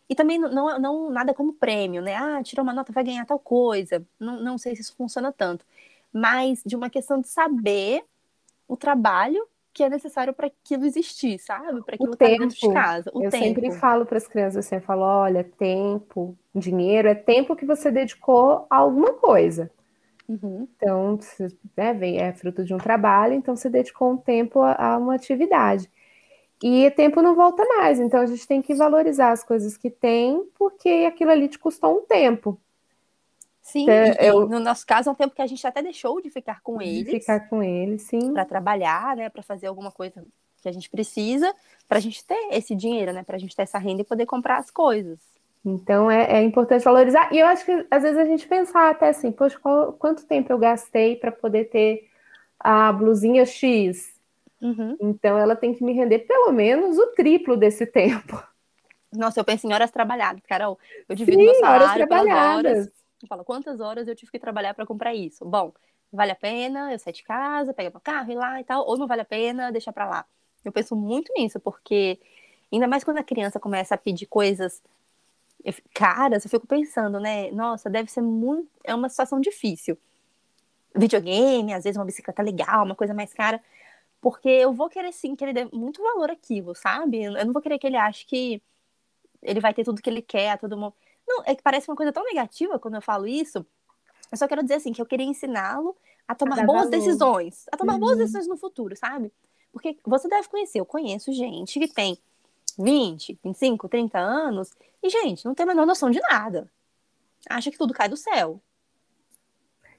e também não, não nada como prêmio, né? Ah, tirou uma nota, vai ganhar tal coisa. Não, não sei se isso funciona tanto. Mas de uma questão de saber o trabalho que é necessário para aquilo existir, sabe? Para aquilo estar dentro de casa. O eu tempo. sempre falo para as crianças assim, eu falo, olha, tempo, dinheiro é tempo que você dedicou a alguma coisa. Uhum. Então, né, é fruto de um trabalho, então você dedicou um tempo a, a uma atividade. E tempo não volta mais, então a gente tem que valorizar as coisas que tem, porque aquilo ali te custou um tempo. Sim, então, eu, no nosso caso é um tempo que a gente até deixou de ficar com de eles. Ficar com eles, sim. Para trabalhar, né, para fazer alguma coisa que a gente precisa, para a gente ter esse dinheiro, né, para a gente ter essa renda e poder comprar as coisas. Então é, é, importante valorizar. E eu acho que às vezes a gente pensar até assim, poxa, qual, quanto tempo eu gastei para poder ter a blusinha X? Uhum. Então ela tem que me render pelo menos o triplo desse tempo. *laughs* Nossa, eu penso em horas trabalhadas, Carol. Eu divido Sim, meu salário horas trabalhadas. horas. Eu falo, quantas horas eu tive que trabalhar para comprar isso? Bom, vale a pena eu sair de casa, pegar meu carro e ir lá e tal, ou não vale a pena deixar para lá? Eu penso muito nisso, porque ainda mais quando a criança começa a pedir coisas caras, eu fico pensando, né? Nossa, deve ser muito. É uma situação difícil. Videogame, às vezes uma bicicleta legal, uma coisa mais cara. Porque eu vou querer sim que ele dê muito valor àquilo, sabe? Eu não vou querer que ele ache que ele vai ter tudo que ele quer todo mundo. Não, é que parece uma coisa tão negativa quando eu falo isso. Eu só quero dizer assim que eu queria ensiná-lo a tomar a boas valor. decisões, a tomar uhum. boas decisões no futuro, sabe? Porque você deve conhecer, eu conheço gente que tem 20, 25, 30 anos e, gente, não tem a menor noção de nada. Acha que tudo cai do céu.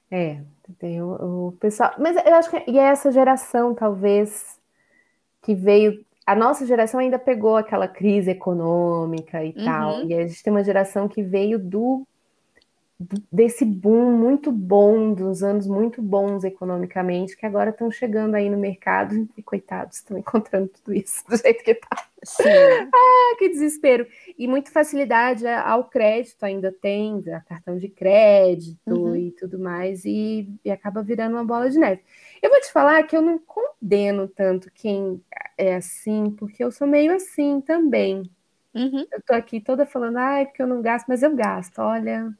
É, tem o, o, pessoal. Mas eu acho que e é essa geração, talvez, que veio. A nossa geração ainda pegou aquela crise econômica e uhum. tal. E a gente tem uma geração que veio do desse boom muito bom, dos anos muito bons economicamente, que agora estão chegando aí no mercado e coitados, estão encontrando tudo isso do jeito que tá. Sim. ah, que desespero. E muita facilidade ao crédito ainda tem, cartão de crédito uhum. e tudo mais, e, e acaba virando uma bola de neve. Eu vou te falar que eu não condeno tanto quem é assim, porque eu sou meio assim também. Uhum. Eu tô aqui toda falando, ai, porque eu não gasto, mas eu gasto. Olha,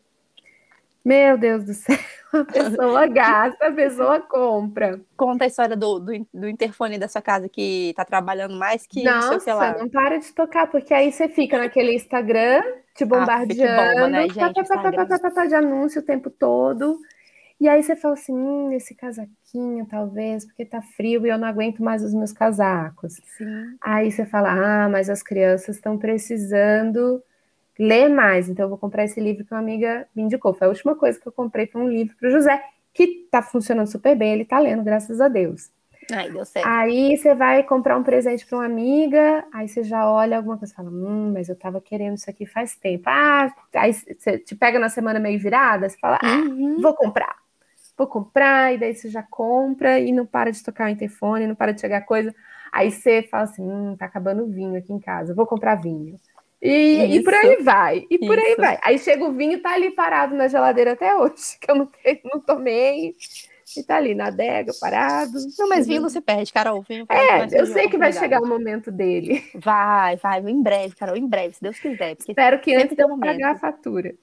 meu Deus do céu, *laughs* a pessoa *laughs* gasta, a pessoa compra. Conta a história do, do, do interfone da sua casa que tá trabalhando mais que Nossa, seu celular. não para de tocar, porque aí você fica naquele Instagram te bombardeando, ah, bomba, né, gente, pá, pá, de anúncio o tempo todo. E aí você fala assim, hum, esse casaquinho talvez, porque tá frio e eu não aguento mais os meus casacos. Sim. Aí você fala, ah, mas as crianças estão precisando ler mais. Então, eu vou comprar esse livro que uma amiga me indicou. Foi a última coisa que eu comprei, foi um livro para o José, que está funcionando super bem, ele está lendo, graças a Deus. Aí deu certo. Aí você vai comprar um presente para uma amiga, aí você já olha alguma coisa e fala, hum, mas eu tava querendo isso aqui faz tempo. Ah, aí você te pega na semana meio virada, você fala, ah, uhum. vou comprar. Vou comprar, e daí você já compra e não para de tocar o interfone, não para de chegar coisa. Aí você fala assim, hum, tá acabando o vinho aqui em casa, vou comprar vinho. E, e, por aí vai, e por Isso. aí vai. Aí chega o vinho, tá ali parado na geladeira até hoje, *laughs* que eu não, não tomei. E tá ali na adega, parado. Não, mas vinho não se perde, Carol. Vinho é, eu sei que vai chegar o momento dele. *laughs* Vai, vai, em breve, Carol, em breve, se Deus quiser. Espero que *laughs* antes de eu pagar a fatura.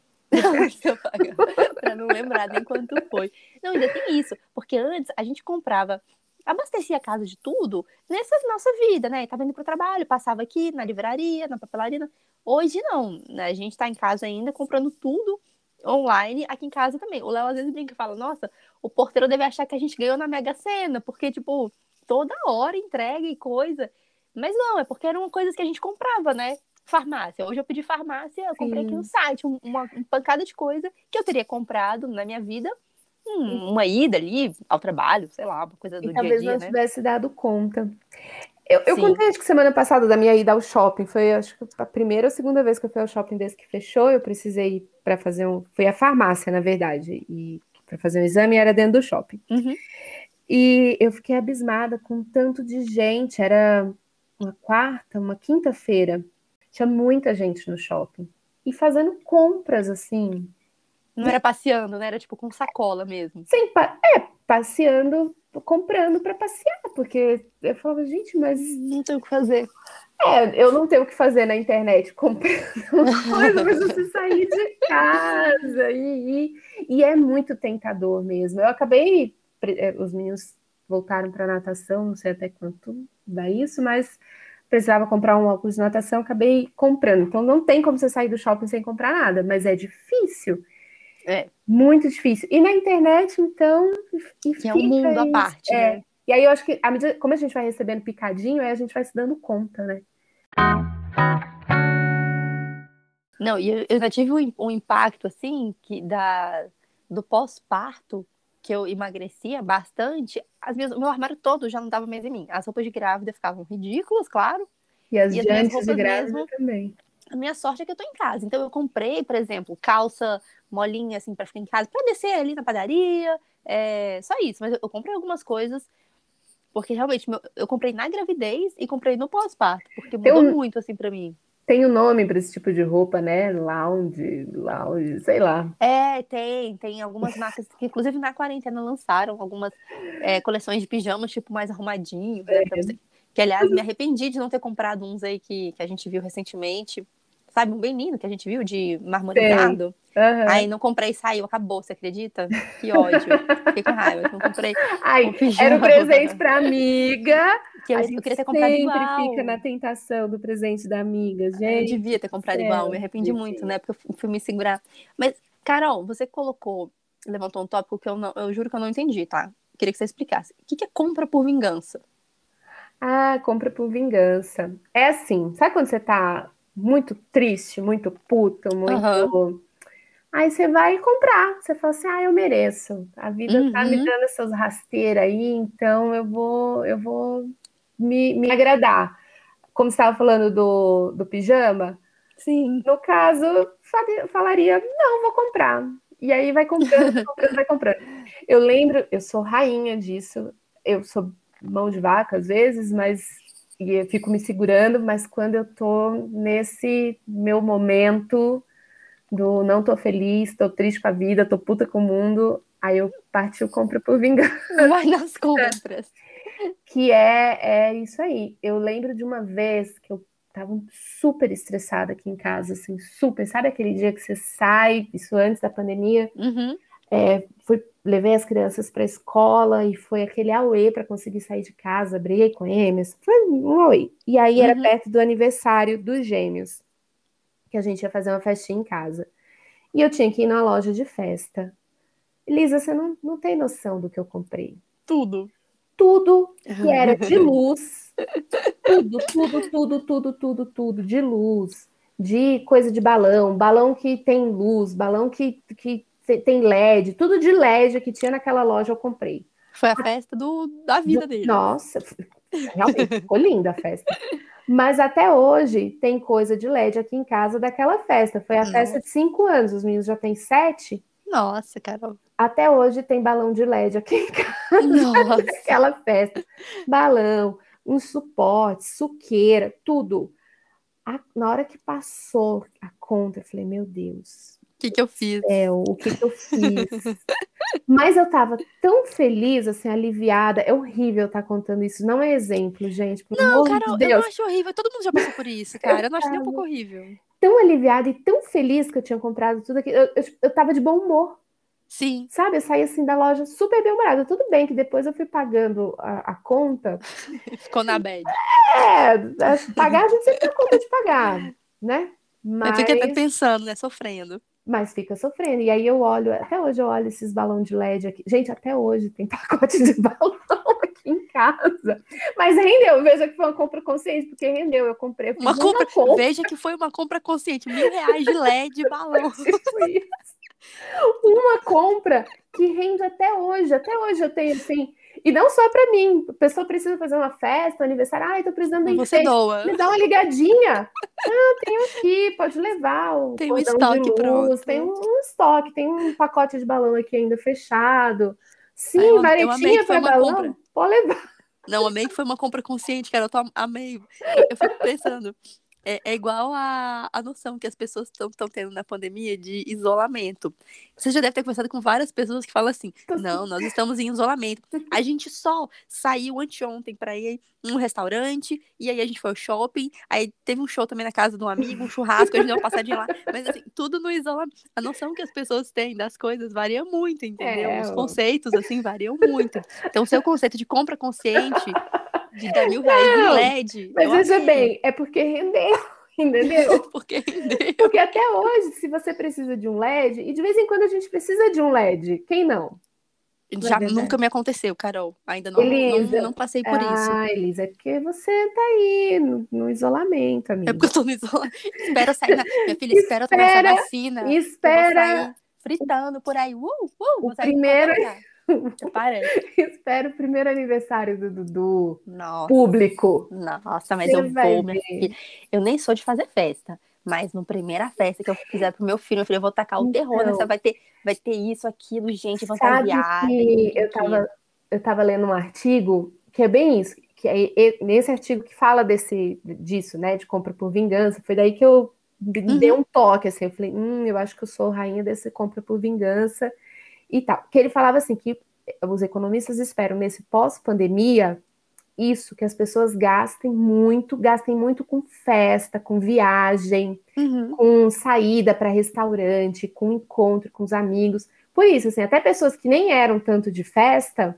para não lembrar nem quanto foi. Não, ainda tem isso, porque antes a gente comprava abastecia a casa de tudo nessa nossa vida, né? Tava indo pro trabalho, passava aqui na livraria, na papelaria. Hoje não, né? A gente tá em casa ainda comprando tudo online, aqui em casa também. O Léo às vezes brinca e fala: Nossa, o porteiro deve achar que a gente ganhou na Mega Sena, porque, tipo, toda hora entrega e coisa. Mas não, é porque eram coisas que a gente comprava, né? Farmácia. Hoje eu pedi farmácia, eu comprei Sim. aqui no site uma, uma pancada de coisa que eu teria comprado na minha vida uma ida ali ao trabalho, sei lá, uma coisa do e dia a dia. Talvez não né? tivesse dado conta. Eu, eu contei, acho que semana passada, da minha ida ao shopping. Foi, acho que a primeira ou segunda vez que eu fui ao shopping desde que fechou. Eu precisei ir para fazer um. Fui à farmácia, na verdade, e para fazer um exame era dentro do shopping. Uhum. E eu fiquei abismada com tanto de gente. Era uma quarta, uma quinta-feira. Tinha muita gente no shopping. E fazendo compras, assim, não era passeando, né? Era tipo com sacola mesmo. Sim, é, passeando, comprando para passear, porque eu falava, gente, mas. Não tenho o que fazer. É, eu não tenho o que fazer na internet *laughs* comprando coisa, mas você sair de casa e, e, e é muito tentador mesmo. Eu acabei, é, os meninos voltaram para natação, não sei até quanto dá isso, mas precisava comprar um óculos de natação, acabei comprando. Então não tem como você sair do shopping sem comprar nada, mas é difícil. É. Muito difícil. E na internet, então. Que é um mundo à parte, é. né? E aí eu acho que, à medida, como a gente vai recebendo picadinho, aí a gente vai se dando conta, né? Não, e eu, eu já tive um, um, impacto, assim, que da, do pós-parto, que eu emagrecia bastante, as minhas, o meu armário todo já não dava mais em mim. As roupas de grávida ficavam ridículas, claro. E as, e as de grávida mesmo, também. A minha sorte é que eu tô em casa. Então eu comprei, por exemplo, calça molinha, assim, para ficar em casa, para descer ali na padaria, é, só isso. Mas eu, eu comprei algumas coisas, porque realmente meu, eu comprei na gravidez e comprei no pós-parto, porque mudou um, muito, assim, para mim. Tem um nome para esse tipo de roupa, né? Lounge, lounge, sei lá. É, tem. Tem algumas marcas que, inclusive, na quarentena lançaram algumas é, coleções de pijamas, tipo, mais arrumadinho, né, é. Que, aliás, me arrependi de não ter comprado uns aí que, que a gente viu recentemente sabe, um bem lindo que a gente viu de marmorizado. Uhum. Aí não comprei saiu, acabou, você acredita? Que ódio. Fiquei com raiva, não comprei. Ai, um era um presente pra amiga. *laughs* Que eu, eu queria ter comprado sempre igual. Sempre fica na tentação do presente da amiga, gente. Eu devia ter comprado é, igual, me arrependi muito, né? Porque eu fui me segurar. Mas, Carol, você colocou, levantou um tópico que eu, não, eu juro que eu não entendi, tá? Queria que você explicasse. O que é compra por vingança? Ah, compra por vingança. É assim, sabe quando você tá muito triste, muito puto, muito. Uhum. Aí você vai comprar. Você fala assim: ah, eu mereço. A vida uhum. tá me uhum. dando essas rasteiras aí, então eu vou, eu vou me, me agradar. Como você estava falando do, do pijama, Sim. no caso, falaria: não, vou comprar. E aí vai comprando, *laughs* comprando, vai comprando. Eu lembro, eu sou rainha disso. Eu sou mão de vaca às vezes, mas e eu fico me segurando, mas quando eu tô nesse meu momento do não tô feliz, tô triste com a vida, tô puta com o mundo, aí eu parto compra por vingança. Vai nas compras. *laughs* Que é, é isso aí. Eu lembro de uma vez que eu tava super estressada aqui em casa, assim, super. Sabe aquele dia que você sai, isso antes da pandemia? Uhum. É, fui, levei as crianças para a escola e foi aquele auê para conseguir sair de casa, briguei com eles, foi um auê. E aí uhum. era perto do aniversário dos gêmeos, que a gente ia fazer uma festinha em casa. E eu tinha que ir na loja de festa. Elisa, você não, não tem noção do que eu comprei. Tudo. Tudo que era de luz. *laughs* tudo, tudo, tudo, tudo, tudo, tudo de luz. De coisa de balão, balão que tem luz, balão que, que tem LED, tudo de LED que tinha naquela loja eu comprei. Foi a festa do, da vida dele. Nossa, realmente ficou linda a festa. Mas até hoje tem coisa de LED aqui em casa daquela festa. Foi a Nossa. festa de cinco anos, os meninos já têm sete. Nossa, Carol. Até hoje tem balão de LED aqui em casa. *laughs* Nossa. Aquela festa. Balão, um suporte, suqueira, tudo. A, na hora que passou a conta, eu falei, meu Deus. O que, que eu fiz? É, o que, que eu fiz? Mas eu tava tão feliz, assim, aliviada. É horrível estar tá contando isso. Não é exemplo, gente. não, Carol, de eu não acho horrível. Todo mundo já passou por isso, cara. Eu não acho nem um pouco horrível. Tão aliviada e tão feliz que eu tinha comprado tudo aquilo. Eu, eu, eu tava de bom humor. Sim. Sabe, eu saí assim da loja super bem humorada. Tudo bem que depois eu fui pagando a, a conta. *laughs* Ficou na bad. É, pagar a gente sempre tem conta de pagar, né? Mas... Mas fica pensando, né? Sofrendo mas fica sofrendo. E aí eu olho, até hoje eu olho esses balões de LED aqui. Gente, até hoje tem *laughs* pacote de balão aqui em casa. Mas rendeu, veja que foi uma compra consciente, porque rendeu. Eu comprei. Uma compra, uma compra, Veja que foi uma compra consciente. Mil reais de LED balão. *laughs* Tipo isso. Uma compra que rende até hoje. Até hoje eu tenho assim e não só para mim. A pessoa precisa fazer uma festa, um aniversário. Ah, tô precisando de Você doa. Me dá uma ligadinha. ah, tenho aqui, pode levar. O tem um estoque luz, pronto. Tem um, um, estoque, tem um pacote de balão aqui ainda fechado. Sim, Ai, varetinha para balão. Compra. Pode levar. Não, amei que foi uma compra consciente, cara. Eu tô, amei. Eu, eu fico pensando. É, é, igual a, a noção que as pessoas estão tendo na pandemia de isolamento. Você já deve ter conversado com várias pessoas que falam assim: não, nós estamos em isolamento. A gente só saiu anteontem para ir num restaurante, e aí a gente foi ao shopping, aí teve um show também na casa de um amigo, um churrasco, a gente deu uma passadinha lá. Mas assim, tudo no isolamento. A noção que as pessoas têm das coisas varia muito, entendeu? É, Os conceitos, assim, variam muito. Então, o seu conceito de compra consciente de dar mil reais em LED. Mas veja bem, é porque rendeu. *laughs* Entendeu? *laughs* porque rendeu. Porque até hoje, se você precisa de um LED, e de vez em quando a gente precisa de um LED, quem não? Já nunca me aconteceu, Carol. Ainda não, Elisa, não, não, passei por ah, isso. Ah, Elisa, é porque você tá aí no, no isolamento, amiga. É porque eu tô no isolamento. espera sair. Na... Minha filha, espera, espera tomar essa vacina. Espera. fritando por aí. Uh, uh, o primeiro. Parece. *laughs* Espero o primeiro aniversário do Dudu Nossa. público. Nossa, mas Você eu vou, minha filha. Eu nem sou de fazer festa. Mas na primeira festa que eu fizer pro meu filho, meu filho, eu vou tacar o terror então, nessa. Vai ter, vai ter isso, aquilo, gente fantasiada. Que eu, tava, eu tava lendo um artigo que é bem isso. Que é nesse artigo que fala desse, disso, né? De compra por vingança. Foi daí que eu uhum. dei um toque, assim. Eu falei, hum, eu acho que eu sou rainha desse compra por vingança e tal. Que ele falava assim que os economistas esperam nesse pós-pandemia isso, que as pessoas gastem muito, gastem muito com festa, com viagem, uhum. com saída para restaurante, com encontro com os amigos. Por isso, assim, até pessoas que nem eram tanto de festa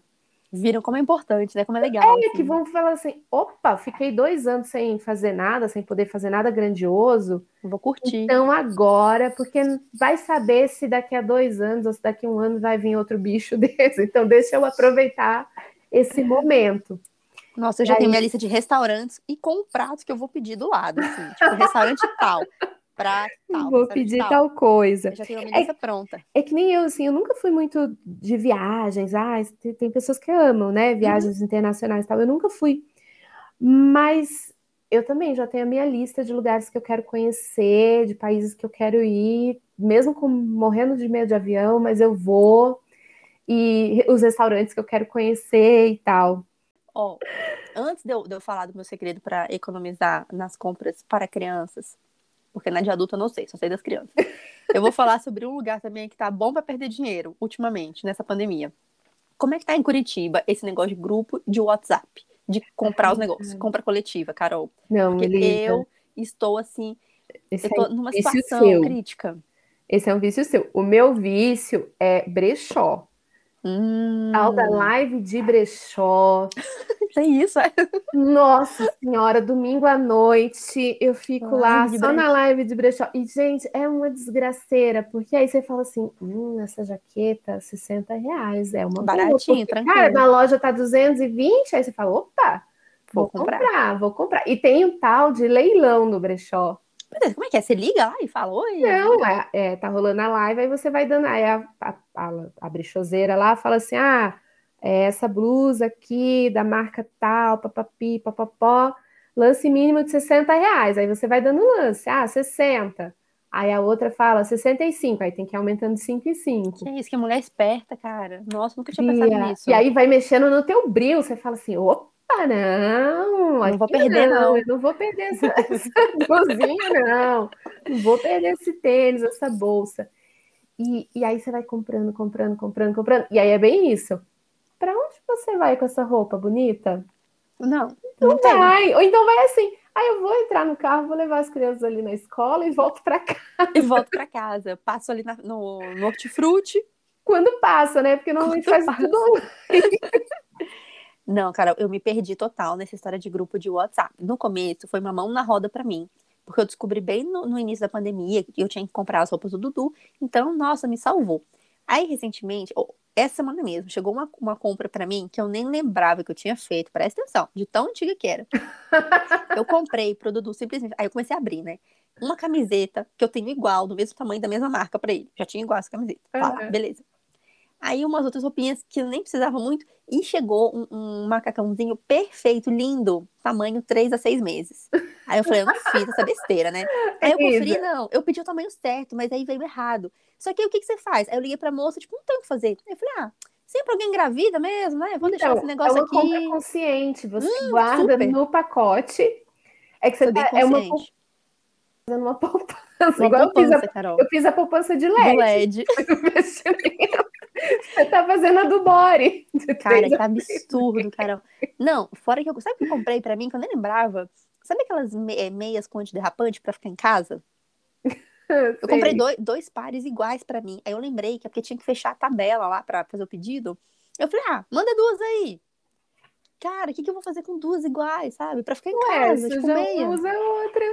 viram como é importante, né? Como é legal. É, assim. que vão falar assim: opa, fiquei dois anos sem fazer nada, sem poder fazer nada grandioso. Vou curtir. Então agora, porque vai saber se daqui a dois anos ou se daqui a um ano vai vir outro bicho *laughs* desse. Então deixa eu aproveitar esse momento. Nossa, eu já aí... tenho minha lista de restaurantes e com o prato que eu vou pedir do lado, assim, tipo, restaurante tal pra tal. Vou pedir tal. tal. coisa. Eu já tenho a minha é, pronta. É que nem eu, assim, eu nunca fui muito de viagens. Ah, tem pessoas que amam, né? Viagens uhum. internacionais e tal. Eu nunca fui. Mas eu também já tenho a minha lista de lugares que eu quero conhecer, de países que eu quero ir, mesmo com morrendo de medo de avião, mas eu vou. E os restaurantes que eu quero conhecer e tal. Ó, oh, antes de eu, de eu falar do meu segredo para economizar nas compras para crianças, porque na de adulto eu não sei, só sei das crianças. Eu vou falar sobre um lugar também que tá bom para perder dinheiro ultimamente, nessa pandemia. Como é que tá em Curitiba esse negócio de grupo de WhatsApp? De comprar os negócios, compra coletiva, Carol. Não, Porque eu estou assim, esse eu tô é numa situação seu. crítica. Esse é um vício seu. O meu vício é brechó. Hum. Tal da live de brechó. *laughs* Tem isso, é? Nossa senhora, domingo à noite eu fico lá só na live de brechó. E, gente, é uma desgraceira, porque aí você fala assim: hum, essa jaqueta, 60 reais, é uma baratinha, tranquilo. Cara, na loja tá 220, aí você fala: opa, vou, vou comprar. comprar, vou comprar. E tem um tal de leilão no brechó. Como é que é? Você liga lá e fala, oi? Não, é, é tá rolando a live, aí você vai dando, aí a, a, a, a brechoseira lá fala assim, ah, é essa blusa aqui da marca tal, papapi, papapó, lance mínimo de 60 reais. Aí você vai dando lance, ah, 60. Aí a outra fala 65, aí tem que ir aumentando de 5 em 5. Que isso, que mulher esperta, cara. Nossa, nunca tinha pensado E, nisso. e aí vai mexendo no teu bril, você fala assim, opa, não, Não vou perder, não. eu não vou perder essa, *laughs* essa blusinha, não, não vou perder esse tênis, essa bolsa. E, e aí você vai comprando, comprando, comprando, comprando, e aí é bem isso. Pra onde você vai com essa roupa bonita? Não, não Não tem. vai, ou então vai assim, aí eu vou entrar no carro, vou levar as crianças ali na escola e volto pra casa. E volto pra casa. Passo ali na- no, no hortifruti. Quando passa, né? Porque normalmente Quando faz passa. tudo online. *laughs* Não, cara, eu me perdi total nessa história de grupo de WhatsApp. No começo, foi uma mão na roda pra mim. Porque eu descobri bem no, no início da pandemia que eu tinha que comprar as roupas do Dudu. Então, nossa, me salvou. Aí, recentemente, ou- essa semana mesmo, chegou uma, uma compra pra mim que eu nem lembrava que eu tinha feito. Presta atenção, de tão antiga que era. *laughs* Eu comprei pro Dudu simplesmente. Aí eu comecei a abrir, né? Uma camiseta que eu tenho igual, do mesmo tamanho, da mesma marca pra ele. Já tinha igual essa camiseta. Tá, Uhum. beleza. Aí umas outras roupinhas que eu nem precisava muito. E chegou um, um macacãozinho perfeito, lindo, tamanho 3 a 6 meses. Aí eu falei, eu não fiz essa besteira, né? *laughs* Aí eu conferi, Isa. não, eu pedi o tamanho certo, mas aí veio errado. Só que aí o que, que você faz? Aí eu liguei pra moça, tipo, não tem o que fazer. Aí eu falei, ah, sempre alguém engravida mesmo, né? Vou deixar Então, esse negócio é uma aqui. compra consciente. Você guarda super. no pacote. É que você tá, é uma fazendo *laughs* uma poupança. Uma Igual eu fiz, a, poupança, Carol. eu fiz a poupança de Do LED. *laughs* Você *laughs* tá fazendo a do Bore. Cara, *laughs* que absurdo, Carol. Não, fora que eu. Sabe o que eu comprei pra mim, que eu nem lembrava? Sabe aquelas me- eh, meias com antiderrapante pra ficar em casa? *laughs* Eu comprei dois, dois pares iguais pra mim. Aí eu lembrei que é porque tinha que fechar a tabela lá pra fazer o pedido. Eu falei, ah, manda duas aí. Cara, o que, que eu vou fazer com duas iguais, sabe? Pra ficar em Ué, casa, tipo meia. usa outra.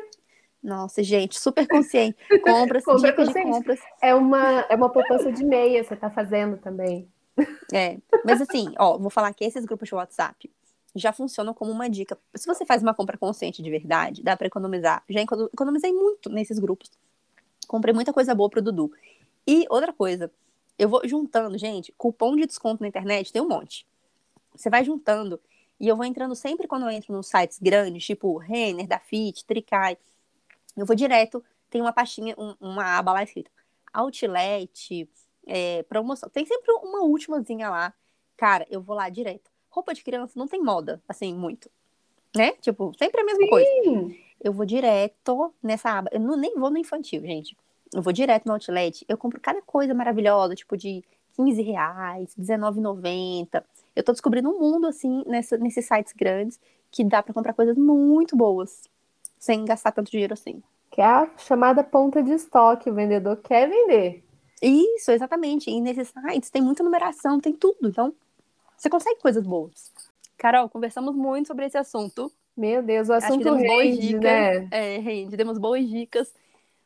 Nossa, gente, super consciente. *laughs* Compras, Compra dicas de consciente. compras. É uma, é uma poupança de meia, você tá fazendo também. É, mas assim, ó, vou falar que esses grupos de WhatsApp já funcionam como uma dica. Se você faz uma compra consciente de verdade, dá pra economizar. Já econo- economizei muito nesses grupos. Comprei muita coisa boa pro Dudu. E outra coisa, eu vou juntando, gente, cupom de desconto na internet tem um monte. Você vai juntando e eu vou entrando sempre quando eu entro nos sites grandes, tipo Renner, Dafit, Tricai. Eu vou direto, tem uma pastinha, um- uma aba lá escrita Outlet, é, promoção. Tem sempre uma últimazinha lá. Cara, eu vou lá direto. Roupa de criança não tem moda, assim, muito. Né? Tipo, sempre a mesma coisa. Sim. Eu vou direto nessa aba. Eu não, nem vou no infantil, gente. Eu vou direto no outlet. Eu compro cada coisa maravilhosa, tipo de 15 reais, R$19,90. Eu tô descobrindo um mundo, assim, nessa, nesses sites grandes, que dá pra comprar coisas muito boas. Sem gastar tanto dinheiro assim. Que é a chamada ponta de estoque. O vendedor quer vender. Isso, exatamente. E nesses sites tem muita numeração, tem tudo. Então, você consegue coisas boas. Carol, conversamos muito sobre esse assunto. Meu Deus, o assunto demos boas rende, dicas. né? É, rende, demos boas dicas.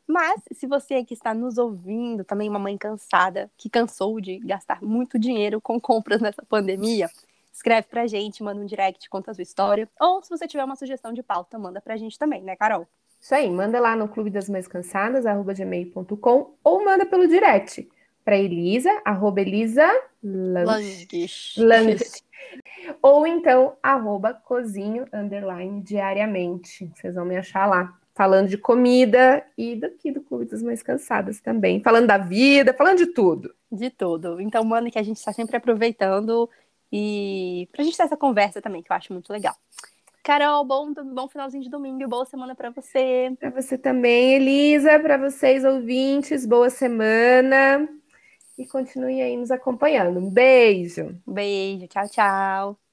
Mas, se você que está nos ouvindo, também uma mãe cansada, que cansou de gastar muito dinheiro com compras nessa pandemia, escreve pra gente, manda um direct, conta a sua história. Ou, se você tiver uma sugestão de pauta, manda pra gente também, né, Carol? Isso aí, manda lá no clube das mães cansadas, arroba gmail.com, ou manda pelo direct para Elisa, arroba Elisa Lange. Langues. Lange. Ou então, arroba cozinho, underline, diariamente. Vocês vão me achar lá. Falando de comida e daqui do Clube das Mães Cansadas também. Falando da vida, falando de tudo. De tudo. Então, manda que a gente está sempre aproveitando e pra gente ter essa conversa também, que eu acho muito legal. Carol, bom, bom finalzinho de domingo boa semana pra você. Para você também, Elisa, para vocês ouvintes, boa semana. E continue aí nos acompanhando. Um beijo. Um beijo, tchau, tchau.